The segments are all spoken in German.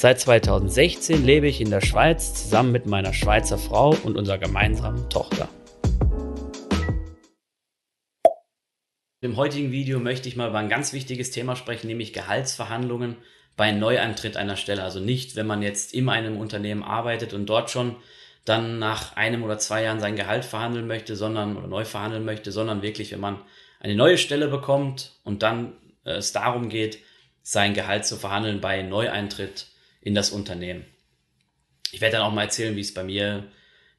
Seit 2016 lebe ich in der Schweiz zusammen mit meiner Schweizer Frau und unserer gemeinsamen Tochter. Im heutigen Video möchte ich mal über ein ganz wichtiges Thema sprechen, nämlich Gehaltsverhandlungen bei Neuantritt einer Stelle. Also nicht, wenn man jetzt in einem Unternehmen arbeitet und dort schon dann nach einem oder zwei Jahren sein Gehalt verhandeln möchte, sondern oder neu verhandeln möchte, sondern wirklich, wenn man eine neue Stelle bekommt und dann äh, es darum geht, sein Gehalt zu verhandeln bei Neueintritt in das Unternehmen. Ich werde dann auch mal erzählen, wie es bei mir,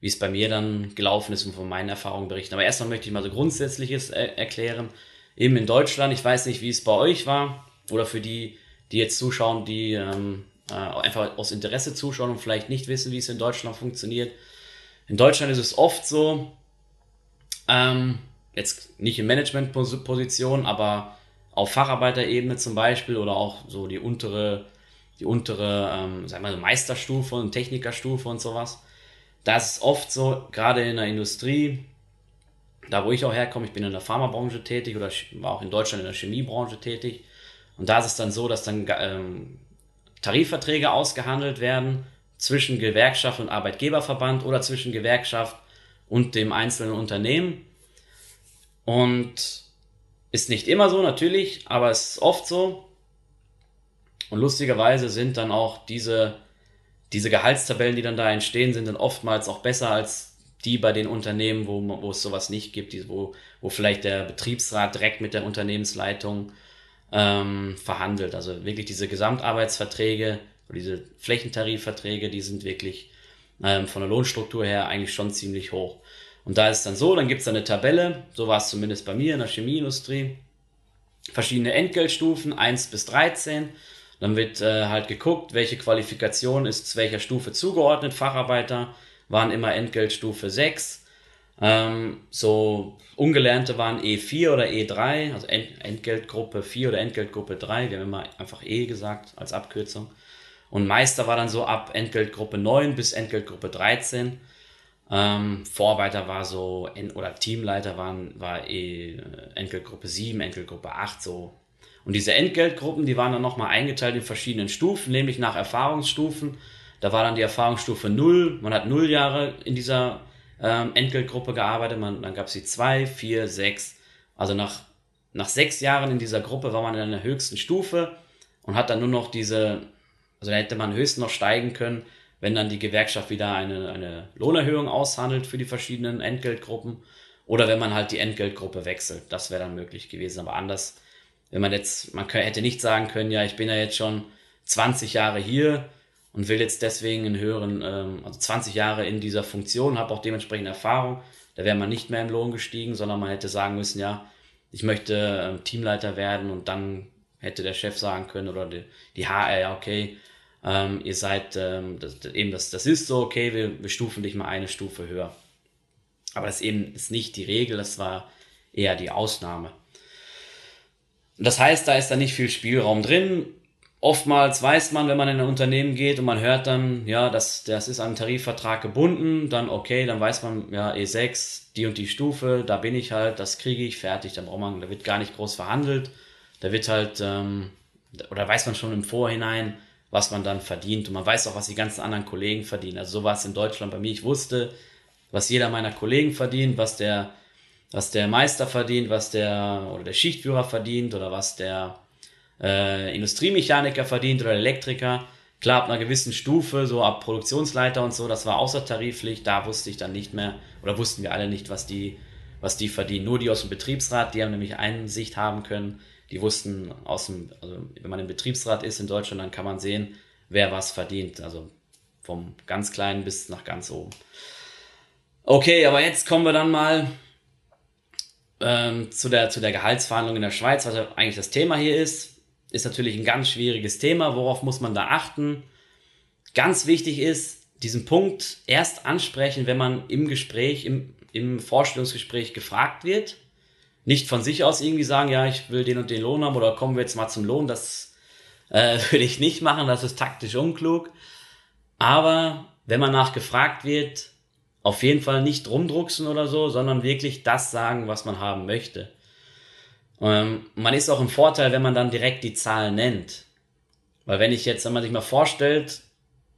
wie es bei mir dann gelaufen ist und von meinen Erfahrungen berichten. Aber erstmal möchte ich mal so Grundsätzliches äh, erklären. Eben in Deutschland, ich weiß nicht, wie es bei euch war oder für die, die jetzt zuschauen, die ähm, äh, einfach aus Interesse zuschauen und vielleicht nicht wissen, wie es in Deutschland funktioniert. In Deutschland ist es oft so, ähm, jetzt nicht in Managementposition, aber auf Facharbeiterebene zum Beispiel oder auch so die untere, die untere, ähm, sagen wir Meisterstufe und Technikerstufe und sowas. Da ist oft so, gerade in der Industrie, da wo ich auch herkomme, ich bin in der Pharmabranche tätig oder war auch in Deutschland in der Chemiebranche tätig. Und da ist es dann so, dass dann ähm, Tarifverträge ausgehandelt werden zwischen Gewerkschaft und Arbeitgeberverband oder zwischen Gewerkschaft und dem einzelnen Unternehmen. Und ist nicht immer so, natürlich, aber es ist oft so. Und lustigerweise sind dann auch diese, diese Gehaltstabellen, die dann da entstehen, sind dann oftmals auch besser als die bei den Unternehmen, wo, wo es sowas nicht gibt, die, wo, wo vielleicht der Betriebsrat direkt mit der Unternehmensleitung ähm, verhandelt. Also wirklich diese Gesamtarbeitsverträge oder diese Flächentarifverträge, die sind wirklich ähm, von der Lohnstruktur her eigentlich schon ziemlich hoch. Und da ist es dann so, dann gibt es eine Tabelle, so war es zumindest bei mir in der Chemieindustrie, verschiedene Entgeltstufen, 1 bis 13. Dann wird äh, halt geguckt, welche Qualifikation ist zu welcher Stufe zugeordnet. Facharbeiter waren immer Entgeltstufe 6. Ähm, so Ungelernte waren E4 oder E3, also Ent Entgeltgruppe 4 oder Entgeltgruppe 3. Wir haben immer einfach E gesagt als Abkürzung. Und Meister war dann so ab Entgeltgruppe 9 bis Entgeltgruppe 13. Ähm, Vorarbeiter war so, oder Teamleiter waren, war eh äh, Entgeltgruppe 7, Entgeltgruppe 8 so. Und diese Entgeltgruppen, die waren dann nochmal eingeteilt in verschiedenen Stufen, nämlich nach Erfahrungsstufen. Da war dann die Erfahrungsstufe 0, man hat 0 Jahre in dieser ähm, Entgeltgruppe gearbeitet, man, dann gab es die 2, 4, 6. Also nach, nach sechs Jahren in dieser Gruppe war man in der höchsten Stufe und hat dann nur noch diese, also da hätte man höchstens noch steigen können, wenn dann die Gewerkschaft wieder eine, eine Lohnerhöhung aushandelt für die verschiedenen Entgeltgruppen oder wenn man halt die Entgeltgruppe wechselt. Das wäre dann möglich gewesen. Aber anders, wenn man jetzt, man hätte nicht sagen können, ja, ich bin ja jetzt schon 20 Jahre hier und will jetzt deswegen einen höheren, ähm, also 20 Jahre in dieser Funktion, habe auch dementsprechend Erfahrung. Da wäre man nicht mehr im Lohn gestiegen, sondern man hätte sagen müssen, ja, ich möchte ähm, Teamleiter werden und dann hätte der Chef sagen können oder die, die HR, ja, okay, ähm, ihr seid, ähm, das, eben das, das ist so, okay, wir, wir stufen dich mal eine Stufe höher. Aber das eben ist nicht die Regel, das war eher die Ausnahme. Das heißt, da ist da nicht viel Spielraum drin. Oftmals weiß man, wenn man in ein Unternehmen geht und man hört dann, ja, das, das ist an einen Tarifvertrag gebunden, dann okay, dann weiß man, ja, E6, die und die Stufe, da bin ich halt, das kriege ich, fertig, dann braucht man, da wird gar nicht groß verhandelt, da wird halt, ähm, oder weiß man schon im Vorhinein, was man dann verdient. Und man weiß auch, was die ganzen anderen Kollegen verdienen. Also so war es in Deutschland bei mir. Ich wusste, was jeder meiner Kollegen verdient, was der, was der Meister verdient, was der oder der Schichtführer verdient oder was der äh, Industriemechaniker verdient oder Elektriker. Klar, ab einer gewissen Stufe, so ab Produktionsleiter und so, das war außertariflich, da wusste ich dann nicht mehr, oder wussten wir alle nicht, was die, was die verdienen. Nur die aus dem Betriebsrat, die haben nämlich Einsicht haben können, die wussten aus dem, also wenn man im Betriebsrat ist in Deutschland, dann kann man sehen, wer was verdient. Also vom ganz kleinen bis nach ganz oben. Okay, aber jetzt kommen wir dann mal ähm, zu, der, zu der Gehaltsverhandlung in der Schweiz, was eigentlich das Thema hier ist. Ist natürlich ein ganz schwieriges Thema. Worauf muss man da achten? Ganz wichtig ist, diesen Punkt erst ansprechen, wenn man im Gespräch, im, im Vorstellungsgespräch gefragt wird. Nicht von sich aus irgendwie sagen, ja, ich will den und den Lohn haben oder kommen wir jetzt mal zum Lohn. Das äh, würde ich nicht machen, das ist taktisch unklug. Aber wenn man nachgefragt wird, auf jeden Fall nicht rumdrucksen oder so, sondern wirklich das sagen, was man haben möchte. Ähm, man ist auch im Vorteil, wenn man dann direkt die Zahlen nennt. Weil wenn ich jetzt, wenn man sich mal vorstellt,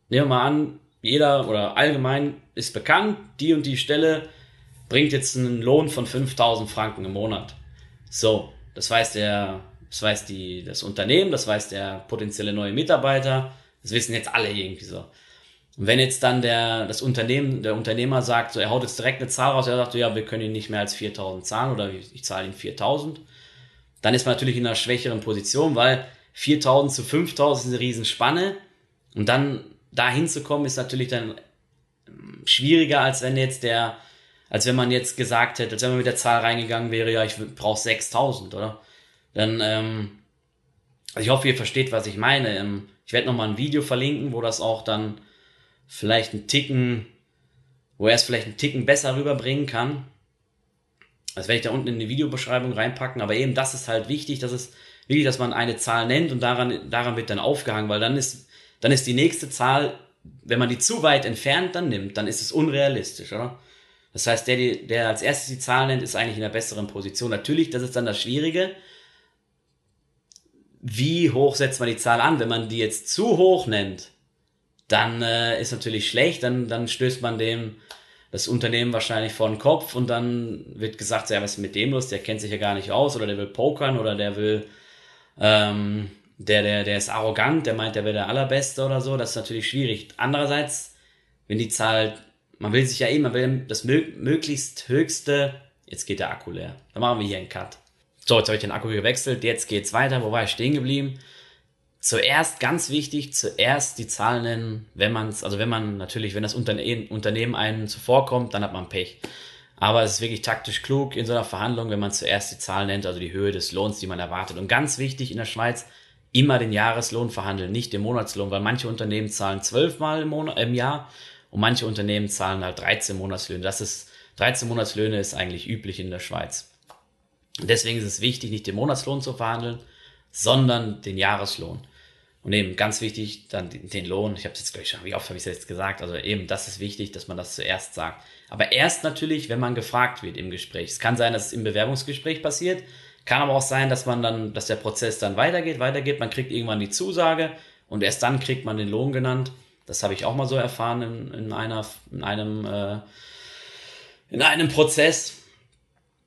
nehmen wir mal an, jeder oder allgemein ist bekannt, die und die Stelle bringt jetzt einen Lohn von 5000 Franken im Monat. So, das weiß der, das weiß die, das Unternehmen, das weiß der potenzielle neue Mitarbeiter, das wissen jetzt alle irgendwie so. Und wenn jetzt dann der, das Unternehmen, der Unternehmer sagt, so, er haut jetzt direkt eine Zahl raus, er sagt, so, ja, wir können ihn nicht mehr als 4000 zahlen oder ich, ich zahle ihm 4000, dann ist man natürlich in einer schwächeren Position, weil 4000 zu 5000 ist eine Riesenspanne. Und dann da hinzukommen ist natürlich dann ähm, schwieriger, als wenn jetzt der, als wenn man jetzt gesagt hätte, als wenn man mit der Zahl reingegangen wäre, ja, ich brauche 6000, oder? Dann, ähm, also ich hoffe, ihr versteht, was ich meine. Ähm, ich werde nochmal ein Video verlinken, wo das auch dann vielleicht einen Ticken, wo er es vielleicht einen Ticken besser rüberbringen kann. Das werde ich da unten in die Videobeschreibung reinpacken, aber eben das ist halt wichtig, dass es wirklich, dass man eine Zahl nennt und daran, daran wird dann aufgehangen, weil dann ist, dann ist die nächste Zahl, wenn man die zu weit entfernt dann nimmt, dann ist es unrealistisch, oder? Das heißt, der, der als erstes die Zahl nennt, ist eigentlich in einer besseren Position. Natürlich, das ist dann das Schwierige. Wie hoch setzt man die Zahl an? Wenn man die jetzt zu hoch nennt, dann äh, ist natürlich schlecht, dann, dann stößt man dem das Unternehmen wahrscheinlich vor den Kopf und dann wird gesagt, ja, was ist mit dem los? Der kennt sich ja gar nicht aus oder der will pokern oder der will, ähm, der, der, der ist arrogant, der meint, der wäre der Allerbeste oder so. Das ist natürlich schwierig. Andererseits, wenn die Zahl, man will sich ja eh, man will das möglichst höchste, jetzt geht der Akku leer. Dann machen wir hier einen Cut. So, jetzt habe ich den Akku gewechselt, jetzt geht's weiter. Wo war ich stehen geblieben? Zuerst ganz wichtig, zuerst die Zahlen nennen, wenn man es, also wenn man natürlich, wenn das Unternehmen, einem zuvorkommt, dann hat man Pech. Aber es ist wirklich taktisch klug in so einer Verhandlung, wenn man zuerst die Zahlen nennt, also die Höhe des Lohns, die man erwartet. Und ganz wichtig in der Schweiz, immer den Jahreslohn verhandeln, nicht den Monatslohn, weil manche Unternehmen zahlen zwölfmal im, im Jahr und manche Unternehmen zahlen halt 13 Monatslöhne. Das ist, 13 Monatslöhne ist eigentlich üblich in der Schweiz. deswegen ist es wichtig, nicht den Monatslohn zu verhandeln, sondern den Jahreslohn. Und eben ganz wichtig, dann den Lohn. Ich habe jetzt gleich schon, wie oft habe ich es jetzt gesagt? Also eben, das ist wichtig, dass man das zuerst sagt. Aber erst natürlich, wenn man gefragt wird im Gespräch. Es kann sein, dass es im Bewerbungsgespräch passiert. Kann aber auch sein, dass man dann, dass der Prozess dann weitergeht, weitergeht. Man kriegt irgendwann die Zusage und erst dann kriegt man den Lohn genannt. Das habe ich auch mal so erfahren in, in einer, in einem, äh, in einem Prozess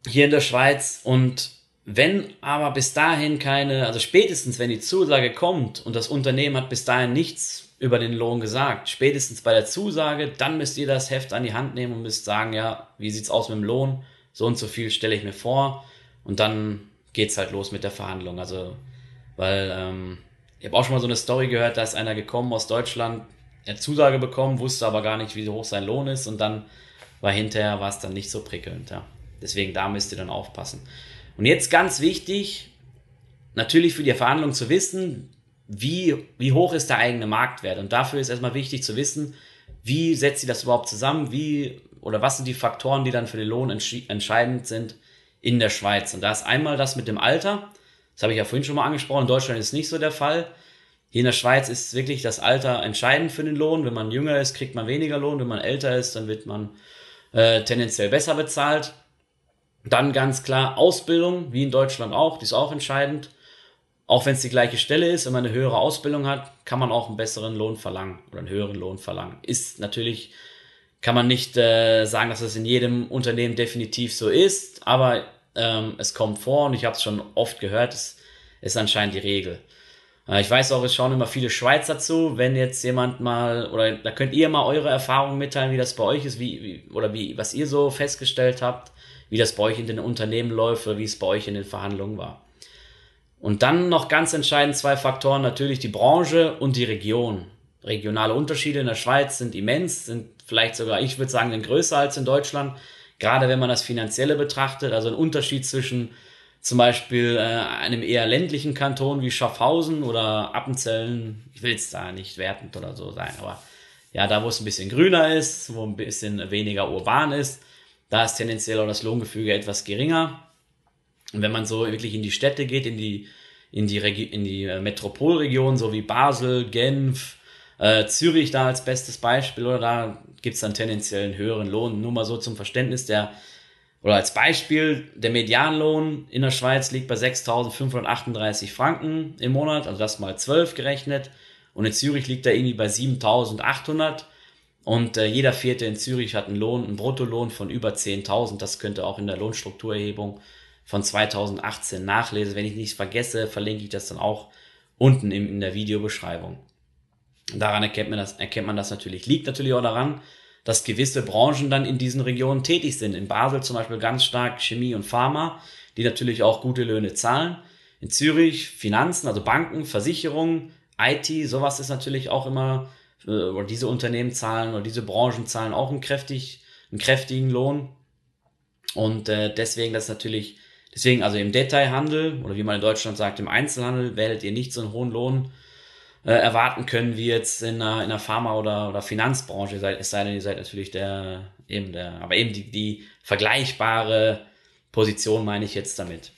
hier in der Schweiz. Und wenn aber bis dahin keine, also spätestens wenn die Zusage kommt und das Unternehmen hat bis dahin nichts über den Lohn gesagt, spätestens bei der Zusage, dann müsst ihr das Heft an die Hand nehmen und müsst sagen, ja, wie sieht's aus mit dem Lohn? So und so viel stelle ich mir vor und dann geht's halt los mit der Verhandlung. Also, weil ähm, ich habe auch schon mal so eine Story gehört, da ist einer gekommen aus Deutschland, er hat Zusage bekommen, wusste aber gar nicht, wie hoch sein Lohn ist und dann war hinterher war es dann nicht so prickelnd. Ja. Deswegen da müsst ihr dann aufpassen. Und jetzt ganz wichtig, natürlich für die Verhandlung zu wissen, wie, wie hoch ist der eigene Marktwert. Und dafür ist erstmal wichtig zu wissen, wie setzt sie das überhaupt zusammen, wie oder was sind die Faktoren, die dann für den Lohn entscheidend sind in der Schweiz. Und da ist einmal das mit dem Alter. Das habe ich ja vorhin schon mal angesprochen. In Deutschland ist nicht so der Fall. Hier in der Schweiz ist wirklich das Alter entscheidend für den Lohn. Wenn man jünger ist, kriegt man weniger Lohn. Wenn man älter ist, dann wird man äh, tendenziell besser bezahlt. Dann ganz klar Ausbildung, wie in Deutschland auch, die ist auch entscheidend. Auch wenn es die gleiche Stelle ist, wenn man eine höhere Ausbildung hat, kann man auch einen besseren Lohn verlangen oder einen höheren Lohn verlangen. Ist natürlich, kann man nicht äh, sagen, dass das in jedem Unternehmen definitiv so ist, aber ähm, es kommt vor und ich habe es schon oft gehört, es ist anscheinend die Regel. Äh, ich weiß auch, es schauen immer viele Schweizer zu. Wenn jetzt jemand mal, oder da könnt ihr mal eure Erfahrungen mitteilen, wie das bei euch ist, wie, wie oder wie, was ihr so festgestellt habt wie das bei euch in den Unternehmen läuft oder wie es bei euch in den Verhandlungen war. Und dann noch ganz entscheidend zwei Faktoren, natürlich die Branche und die Region. Regionale Unterschiede in der Schweiz sind immens, sind vielleicht sogar, ich würde sagen, größer als in Deutschland. Gerade wenn man das Finanzielle betrachtet, also ein Unterschied zwischen zum Beispiel äh, einem eher ländlichen Kanton wie Schaffhausen oder Appenzellen, ich will jetzt da nicht wertend oder so sein, aber Ja, da wo es ein bisschen grüner ist, wo ein bisschen weniger urban ist, da ist tendenziell auch das Lohngefüge etwas geringer. Und wenn man so wirklich in die Städte geht, in die, in die, Regi in die äh, Metropolregion, so wie Basel, Genf, äh, Zürich da als bestes Beispiel, oder da gibt's dann tendenziell einen höheren Lohn. Nur mal so zum Verständnis, der, oder als Beispiel, der Medianlohn in der Schweiz liegt bei 6.538 Franken im Monat, also das mal 12 gerechnet. Und in Zürich liegt er irgendwie bei 7.800. Und äh, jeder Vierte in Zürich hat einen Lohn, einen Bruttolohn von über 10.000. Das könnte auch in der Lohnstrukturerhebung von 2018 nachlesen. Wenn ich nichts vergesse, verlinke ich das dann auch unten in, in der Videobeschreibung. Daran erkennt man, das, erkennt man das natürlich. Liegt natürlich auch daran, dass gewisse Branchen dann in diesen Regionen tätig sind. In Basel zum Beispiel ganz stark Chemie und Pharma, die natürlich auch gute Löhne zahlen. In Zürich Finanzen, also Banken, Versicherungen, IT, sowas ist natürlich auch immer oder diese Unternehmen zahlen oder diese Branchen zahlen auch einen, kräftig, einen kräftigen Lohn. Und äh, deswegen das natürlich, deswegen also im Detailhandel oder wie man in Deutschland sagt, im Einzelhandel werdet ihr nicht so einen hohen Lohn äh, erwarten können wie jetzt in einer, in Pharma- oder, oder Finanzbranche, es sei denn, ihr seid natürlich der, eben der, aber eben die, die vergleichbare Position meine ich jetzt damit.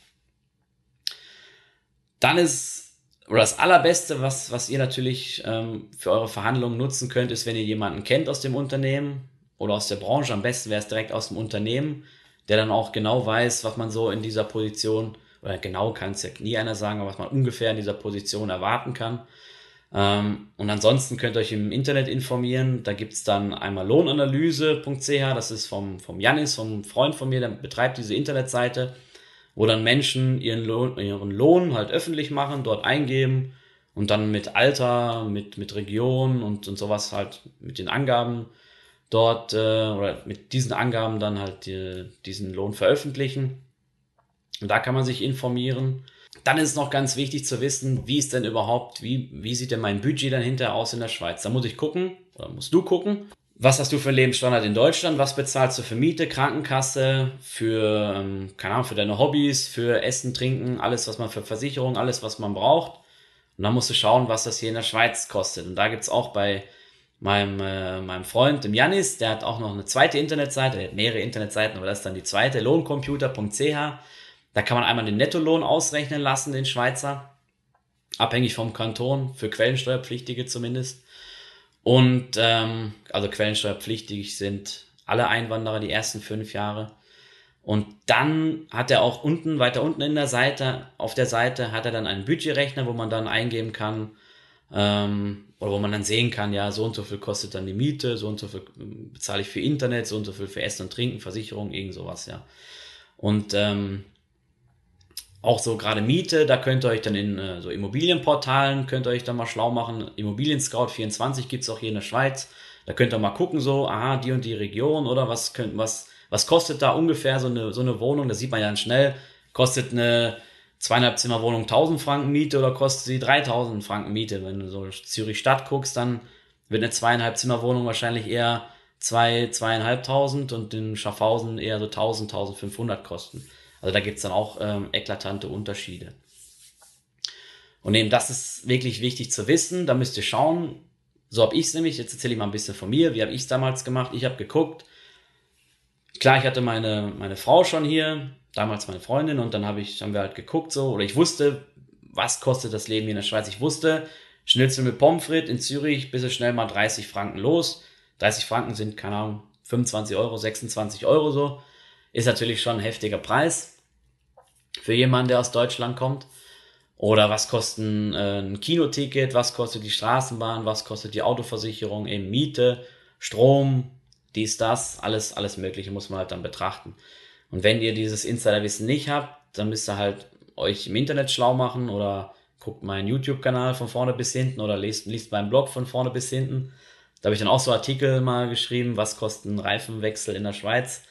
Dann ist oder das allerbeste, was, was ihr natürlich ähm, für eure Verhandlungen nutzen könnt, ist, wenn ihr jemanden kennt aus dem Unternehmen oder aus der Branche. Am besten wäre es direkt aus dem Unternehmen, der dann auch genau weiß, was man so in dieser Position, oder genau kann es ja nie einer sagen, aber was man ungefähr in dieser Position erwarten kann. Ähm, und ansonsten könnt ihr euch im Internet informieren. Da gibt's dann einmal lohnanalyse.ch, das ist vom, vom Janis, vom Freund von mir, der betreibt diese Internetseite wo dann Menschen ihren Lohn, ihren Lohn halt öffentlich machen, dort eingeben und dann mit Alter, mit, mit Region und, und sowas halt mit den Angaben dort äh, oder mit diesen Angaben dann halt die, diesen Lohn veröffentlichen. Und da kann man sich informieren. Dann ist es noch ganz wichtig zu wissen, wie ist denn überhaupt, wie, wie sieht denn mein Budget dann hinterher aus in der Schweiz? Da muss ich gucken, oder musst du gucken, was hast du für Lebensstandard in Deutschland? Was bezahlst du für Miete, Krankenkasse, für, ähm, keine Ahnung, für deine Hobbys, für Essen, Trinken, alles, was man für Versicherung, alles, was man braucht. Und dann musst du schauen, was das hier in der Schweiz kostet. Und da gibt's auch bei meinem, äh, meinem Freund, dem Janis, der hat auch noch eine zweite Internetseite, er hat mehrere Internetseiten, aber das ist dann die zweite, lohncomputer.ch. Da kann man einmal den Nettolohn ausrechnen lassen, den Schweizer, abhängig vom Kanton, für Quellensteuerpflichtige zumindest. Und ähm, also quellensteuerpflichtig sind alle Einwanderer die ersten fünf Jahre. Und dann hat er auch unten, weiter unten in der Seite, auf der Seite hat er dann einen Budgetrechner, wo man dann eingeben kann, ähm, oder wo man dann sehen kann, ja, so und so viel kostet dann die Miete, so und so viel ähm, bezahle ich für Internet, so und so viel für Essen und Trinken, Versicherung, irgend sowas, ja. Und ähm, auch so gerade Miete, da könnt ihr euch dann in äh, so Immobilienportalen, könnt ihr euch dann mal schlau machen. Immobilien Scout 24 gibt's auch hier in der Schweiz. Da könnt ihr mal gucken, so, aha, die und die Region oder was könnt, was, was kostet da ungefähr so eine, so eine Wohnung? Das sieht man ja dann schnell. Kostet eine zweieinhalb Zimmer Wohnung 1000 Franken Miete oder kostet sie 3000 Franken Miete? Wenn du so Zürich Stadt guckst, dann wird eine zweieinhalb Zimmer Wohnung wahrscheinlich eher zwei, zweieinhalbtausend und in Schaffhausen eher so 1000, 1500 kosten. Also da gibt's dann auch ähm, eklatante Unterschiede. Und eben das ist wirklich wichtig zu wissen. Da müsst ihr schauen. So habe ich es nämlich. Jetzt erzähle ich mal ein bisschen von mir. Wie habe ich es damals gemacht? Ich habe geguckt. Klar, ich hatte meine, meine Frau schon hier, damals meine Freundin, und dann habe ich, haben wir halt geguckt so, oder ich wusste, was kostet das Leben hier in der Schweiz. Ich wusste, Schnitzel mit Pommes frites in Zürich, bist du schnell mal 30 Franken los. 30 Franken sind, keine Ahnung, 25 Euro, 26 Euro so. Ist natürlich schon ein heftiger Preis für jemanden, der aus Deutschland kommt. Oder was kostet ein, äh, ein Kinoticket, was kostet die Straßenbahn, was kostet die Autoversicherung, eben Miete, Strom, dies, das, alles, alles Mögliche muss man halt dann betrachten. Und wenn ihr dieses Insiderwissen nicht habt, dann müsst ihr halt euch im Internet schlau machen oder guckt meinen YouTube-Kanal von vorne bis hinten oder liest, liest meinen Blog von vorne bis hinten. Da habe ich dann auch so Artikel mal geschrieben, was kostet ein Reifenwechsel in der Schweiz.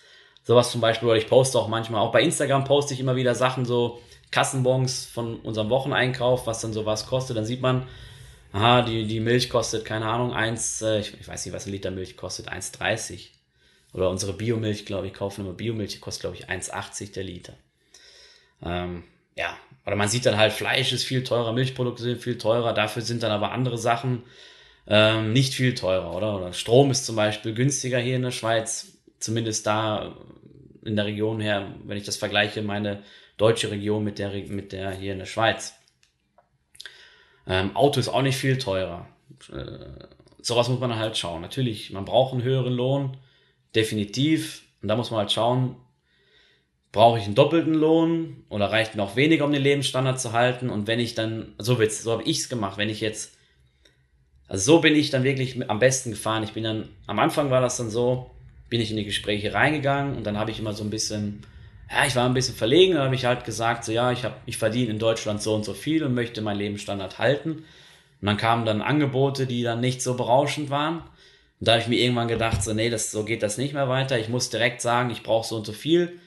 Sowas zum Beispiel, oder ich poste auch manchmal, auch bei Instagram poste ich immer wieder Sachen, so Kassenbons von unserem Wocheneinkauf, was dann sowas kostet. Dann sieht man, aha, die, die Milch kostet, keine Ahnung, eins, äh, ich, ich, weiß nicht, was ein Liter Milch kostet, 1,30. Oder unsere Biomilch, glaube ich, kaufen immer Biomilch, die kostet, glaube ich, 1,80 der Liter. Ähm, ja, oder man sieht dann halt, Fleisch ist viel teurer, Milchprodukte sind viel teurer, dafür sind dann aber andere Sachen ähm, nicht viel teurer, oder? Oder Strom ist zum Beispiel günstiger hier in der Schweiz, zumindest da in der Region her, wenn ich das vergleiche, meine deutsche Region mit der, mit der hier in der Schweiz. Ähm, Auto ist auch nicht viel teurer. Äh, sowas muss man halt schauen. Natürlich, man braucht einen höheren Lohn, definitiv. Und da muss man halt schauen, brauche ich einen doppelten Lohn oder reicht mir auch weniger, um den Lebensstandard zu halten? Und wenn ich dann, so so habe ich es gemacht, wenn ich jetzt also so bin ich dann wirklich am besten gefahren. Ich bin dann, am Anfang war das dann so, bin ich in die Gespräche reingegangen und dann habe ich immer so ein bisschen, ja, ich war ein bisschen verlegen, dann habe ich halt gesagt, so ja, ich habe, ich verdiene in Deutschland so und so viel und möchte meinen Lebensstandard halten. Und dann kamen dann Angebote, die dann nicht so berauschend waren. Und da habe ich mir irgendwann gedacht, so, nee, das, so geht das nicht mehr weiter. Ich muss direkt sagen, ich brauche so und so viel.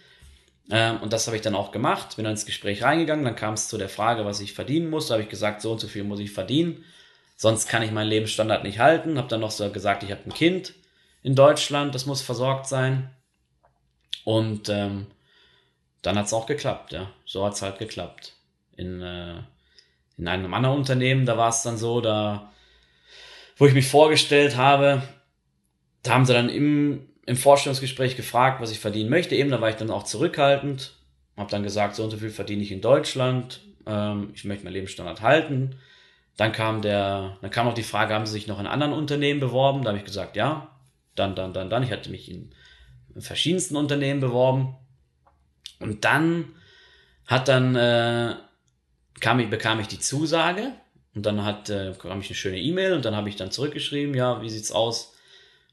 Ähm, und das habe ich dann auch gemacht, bin dann ins Gespräch reingegangen, dann kam es zu der Frage, was ich verdienen muss. Da habe ich gesagt, so und so viel muss ich verdienen sonst kann ich meinen Lebensstandard nicht halten. Habe dann noch so gesagt, ich habe ein Kind in Deutschland, das muss versorgt sein. Und ähm, dann hat es auch geklappt, ja. So hat es halt geklappt. In, äh, in einem anderen Unternehmen, da war es dann so, da, wo ich mich vorgestellt habe, da haben sie dann im, im Vorstellungsgespräch gefragt, was ich verdienen möchte. Eben, da war ich dann auch zurückhaltend, habe dann gesagt, so und so viel verdiene ich in Deutschland, ähm, ich möchte meinen Lebensstandard halten. Dann kam der, dann kam auch die Frage, haben Sie sich noch in anderen Unternehmen beworben? Da habe ich gesagt, ja. Dann, dann, dann, dann. Ich hatte mich in, verschiedensten Unternehmen beworben. Und dann hat dann, äh, kam ich, bekam ich die Zusage und dann hat, äh, kam ich eine schöne E-Mail und dann habe ich dann zurückgeschrieben, ja, wie sieht's aus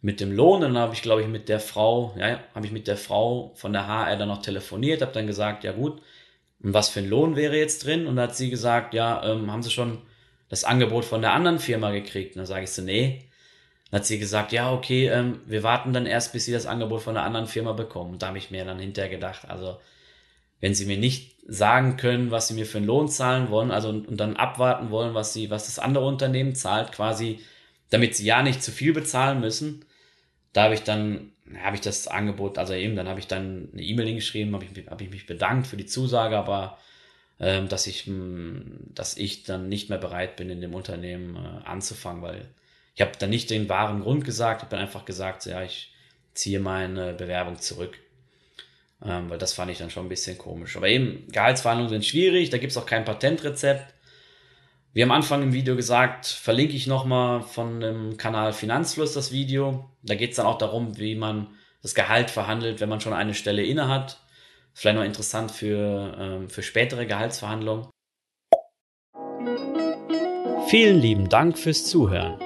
mit dem Lohn? Und dann habe ich, glaube ich, mit der Frau, ja, habe ich mit der Frau von der HR dann noch telefoniert, habe dann gesagt, ja gut, und was für ein Lohn wäre jetzt drin? Und da hat sie gesagt, ja, ähm, haben Sie schon das Angebot von der anderen Firma gekriegt. Und dann sage ich so, nee. Dann hat sie gesagt, ja, okay, ähm, wir warten dann erst, bis sie das Angebot von der anderen Firma bekommen. Und da habe ich mir dann hinterher gedacht, also wenn sie mir nicht sagen können, was sie mir für einen Lohn zahlen wollen, also und, und dann abwarten wollen, was sie, was das andere Unternehmen zahlt, quasi, damit sie ja nicht zu viel bezahlen müssen, da habe ich dann, habe ich das Angebot, also eben, dann habe ich dann eine E-Mail hingeschrieben, habe ich, hab ich mich bedankt für die Zusage, aber ähm, dass ich, dass ich dann nicht mehr bereit bin, in dem Unternehmen äh, anzufangen, weil ich habe dann nicht den wahren Grund gesagt, ich habe dann einfach gesagt, ja, ich ziehe meine Bewerbung zurück. Ähm, weil das fand ich dann schon ein bisschen komisch. Aber eben, Gehaltsverhandlungen sind schwierig, da gibt es auch kein Patentrezept. Wie am Anfang im Video gesagt, verlinke ich nochmal von dem Kanal Finanzfluss das Video. Da geht es dann auch darum, wie man das Gehalt verhandelt, wenn man schon eine Stelle inne hat. Vielleicht noch interessant für, ähm, für spätere Gehaltsverhandlungen. Vielen lieben Dank fürs Zuhören.